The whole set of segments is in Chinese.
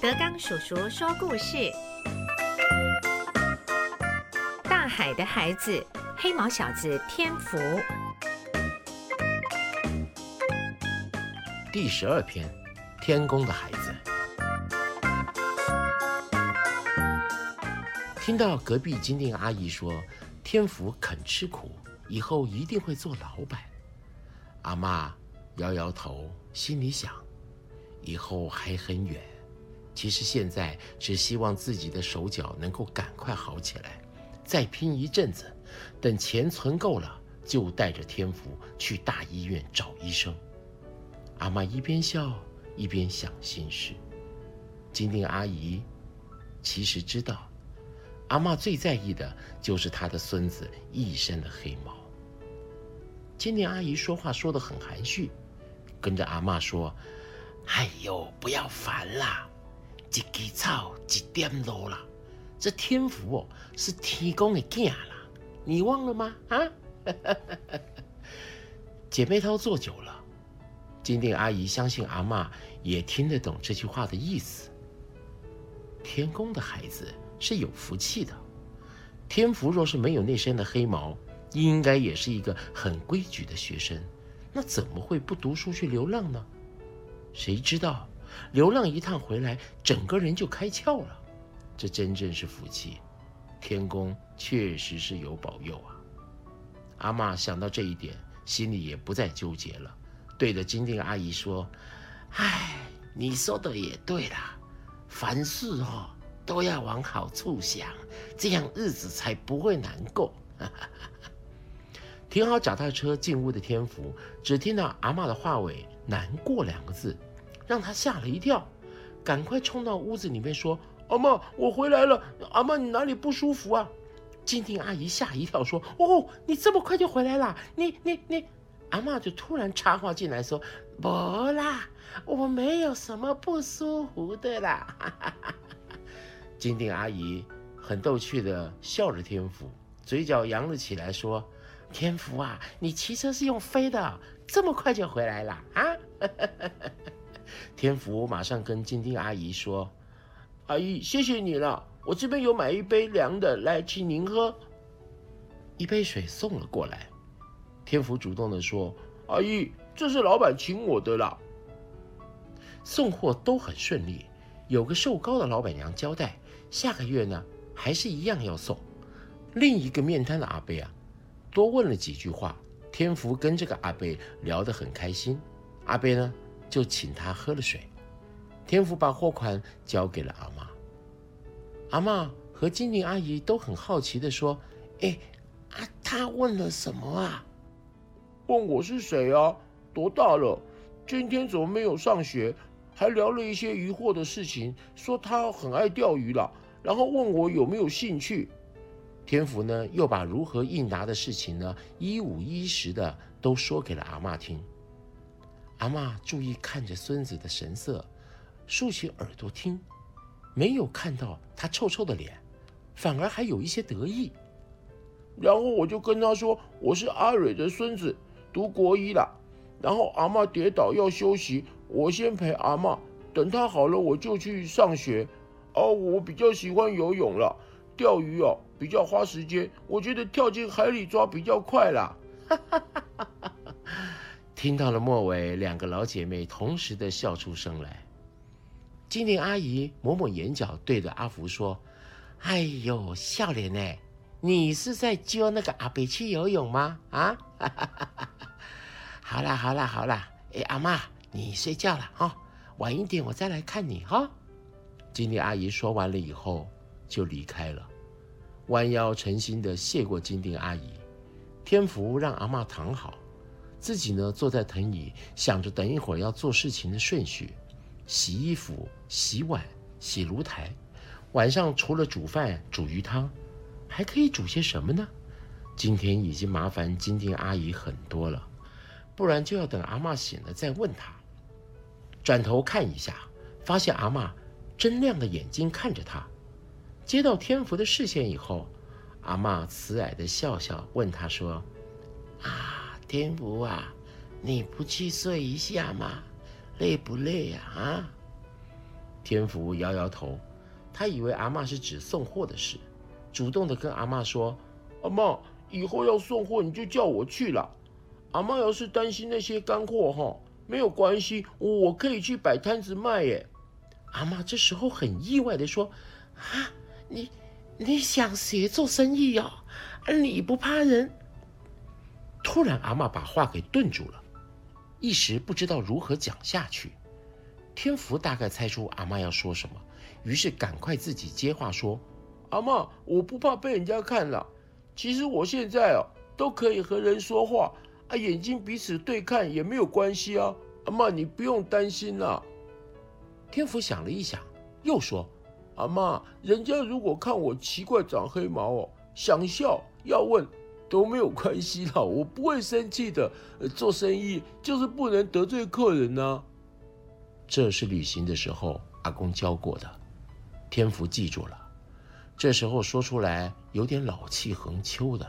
德刚叔叔说故事：大海的孩子，黑毛小子天福。第十二篇，天宫的孩子。听到隔壁金锭阿姨说，天福肯吃苦，以后一定会做老板。阿妈摇摇头，心里想：以后还很远。其实现在只希望自己的手脚能够赶快好起来，再拼一阵子，等钱存够了，就带着天福去大医院找医生。阿妈一边笑一边想心事。金锭阿姨其实知道，阿妈最在意的就是她的孙子一身的黑毛。金锭阿姨说话说得很含蓄，跟着阿妈说：“哎呦，不要烦啦，一枝草一点露啦，这天福哦是天公的囝啦，你忘了吗？啊？” 姐妹淘做久了，金定阿姨相信阿妈也听得懂这句话的意思。天公的孩子是有福气的，天福若是没有那身的黑毛。应该也是一个很规矩的学生，那怎么会不读书去流浪呢？谁知道流浪一趟回来，整个人就开窍了，这真正是福气。天公确实是有保佑啊！阿妈想到这一点，心里也不再纠结了，对着金锭阿姨说：“唉，你说的也对啦，凡事哦都要往好处想，这样日子才不会难过。”停好脚踏车，进屋的天福只听到阿妈的话尾“难过”两个字，让他吓了一跳，赶快冲到屋子里面说：“阿妈，我回来了。阿妈，你哪里不舒服啊？”静静阿姨吓一跳，说：“哦，你这么快就回来了？你、你、你……”阿妈就突然插话进来，说：“不啦，我没有什么不舒服的啦。”金锭阿姨很逗趣的笑着，天福嘴角扬了起来，说。天福啊，你骑车是用飞的，这么快就回来了啊！天福马上跟金锭阿姨说：“阿姨，谢谢你了，我这边有买一杯凉的，来请您喝。”一杯水送了过来，天福主动的说：“阿姨，这是老板请我的啦。”送货都很顺利，有个瘦高的老板娘交代，下个月呢还是一样要送。另一个面摊的阿贝啊。多问了几句话，天福跟这个阿贝聊得很开心。阿贝呢，就请他喝了水。天福把货款交给了阿妈。阿妈和金玲阿姨都很好奇地说：“哎，啊，他问了什么啊？问我是谁啊？多大了？今天怎么没有上学？还聊了一些渔获的事情，说他很爱钓鱼了，然后问我有没有兴趣。”天福呢，又把如何应答的事情呢，一五一十的都说给了阿妈听。阿妈注意看着孙子的神色，竖起耳朵听，没有看到他臭臭的脸，反而还有一些得意。然后我就跟他说：“我是阿蕊的孙子，读国一了。然后阿妈跌倒要休息，我先陪阿妈，等她好了我就去上学。哦，我比较喜欢游泳了。”钓鱼哦，比较花时间。我觉得跳进海里抓比较快啦。听到了末尾，两个老姐妹同时的笑出声来。金玲阿姨抹抹眼角，对着阿福说：“哎呦，笑脸呢？你是在教那个阿北去游泳吗？啊？好啦好啦好啦，哎，阿妈，你睡觉了哈，晚一点我再来看你哈。”金玲阿姨说完了以后。就离开了，弯腰诚心的谢过金锭阿姨。天福让阿妈躺好，自己呢坐在藤椅，想着等一会儿要做事情的顺序：洗衣服、洗碗、洗炉台。晚上除了煮饭、煮鱼汤，还可以煮些什么呢？今天已经麻烦金锭阿姨很多了，不然就要等阿妈醒了再问她。转头看一下，发现阿妈睁亮的眼睛看着他。接到天福的视线以后，阿妈慈爱的笑笑，问他说：“，天福啊，你不去睡一下吗？累不累呀？”啊？天福摇摇头，他以为阿妈是指送货的事，主动的跟阿妈说：“阿妈，以后要送货你就叫我去了。阿妈要是担心那些干货哈，没有关系，我可以去摆摊子卖耶。”阿妈这时候很意外的说：“啊，你你想学做生意哦？你不怕人？”突然，阿妈把话给顿住了，一时不知道如何讲下去。天福大概猜出阿妈要说什么，于是赶快自己接话说：“阿妈，我不怕被人家看了。其实我现在哦，都可以和人说话啊，眼睛彼此对看也没有关系啊。阿妈，你不用担心啦。”天福想了一想，又说：“阿妈，人家如果看我奇怪长黑毛哦，想笑要问都没有关系啦，我不会生气的。做生意就是不能得罪客人呢。”这是旅行的时候阿公教过的，天福记住了。这时候说出来有点老气横秋的，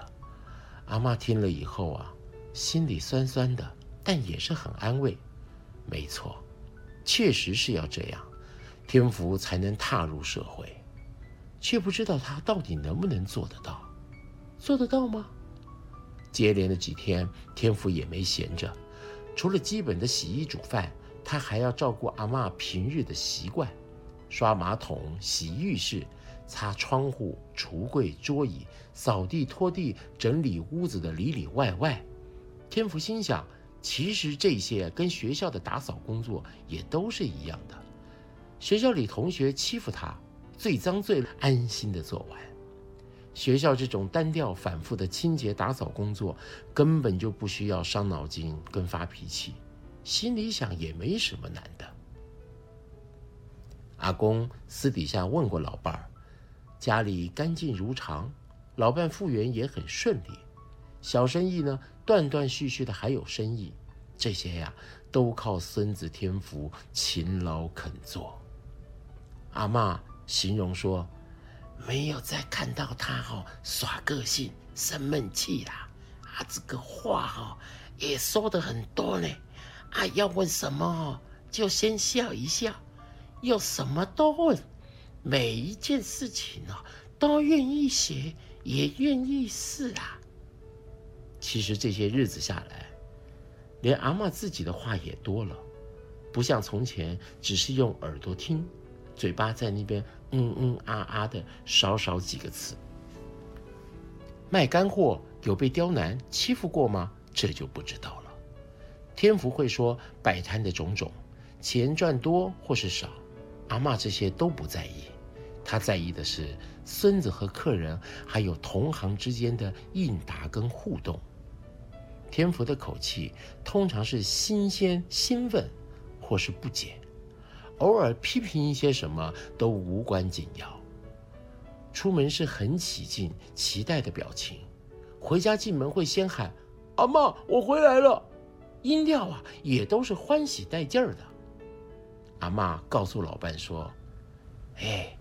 阿妈听了以后啊，心里酸酸的，但也是很安慰。没错。确实是要这样，天福才能踏入社会，却不知道他到底能不能做得到，做得到吗？接连的几天，天福也没闲着，除了基本的洗衣煮饭，他还要照顾阿妈平日的习惯，刷马桶、洗浴室、擦窗户、橱柜、桌椅、扫地、拖地、整理屋子的里里外外。天福心想。其实这些跟学校的打扫工作也都是一样的。学校里同学欺负他，最脏最安心的做完。学校这种单调反复的清洁打扫工作，根本就不需要伤脑筋跟发脾气，心里想也没什么难的。阿公私底下问过老伴儿，家里干净如常，老伴复原也很顺利。小生意呢，断断续续的还有生意，这些呀都靠孙子天福勤劳肯做。阿妈形容说，没有再看到他哦耍个性生闷气啦，啊这个话哦也说的很多呢，啊要问什么哦就先笑一笑，又什么都问，每一件事情哦都愿意学，也愿意试啊。其实这些日子下来，连阿妈自己的话也多了，不像从前只是用耳朵听，嘴巴在那边嗯嗯啊啊的少少几个词。卖干货有被刁难欺负过吗？这就不知道了。天福会说摆摊的种种，钱赚多或是少，阿妈这些都不在意，他在意的是孙子和客人还有同行之间的应答跟互动。天福的口气通常是新鲜、兴奋，或是不解，偶尔批评一些什么都无关紧要。出门是很起劲、期待的表情，回家进门会先喊“阿妈，我回来了”，音调啊也都是欢喜带劲儿的。阿妈告诉老伴说：“哎，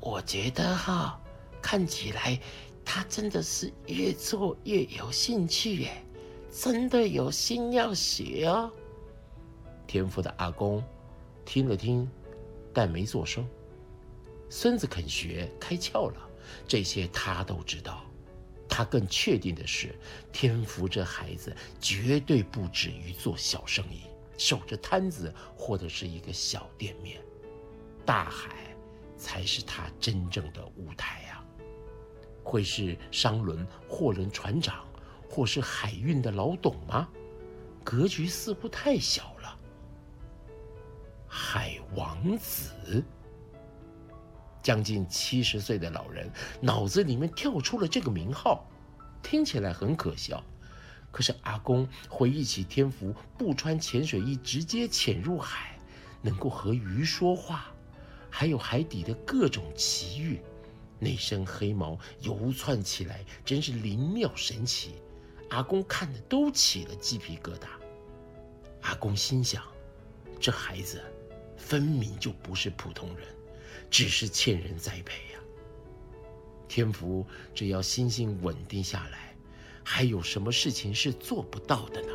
我觉得哈，看起来他真的是越做越有兴趣耶。”真的有心要学哦。天赋的阿公听了听，但没做声。孙子肯学，开窍了，这些他都知道。他更确定的是，天福这孩子绝对不止于做小生意，守着摊子或者是一个小店面。大海才是他真正的舞台啊！会是商轮、货轮船长。或是海运的老董吗？格局似乎太小了。海王子，将近七十岁的老人脑子里面跳出了这个名号，听起来很可笑。可是阿公回忆起天福不穿潜水衣直接潜入海，能够和鱼说话，还有海底的各种奇遇，那身黑毛游窜起来，真是灵妙神奇。阿公看的都起了鸡皮疙瘩。阿公心想：这孩子分明就不是普通人，只是欠人栽培呀。天福只要心性稳定下来，还有什么事情是做不到的呢？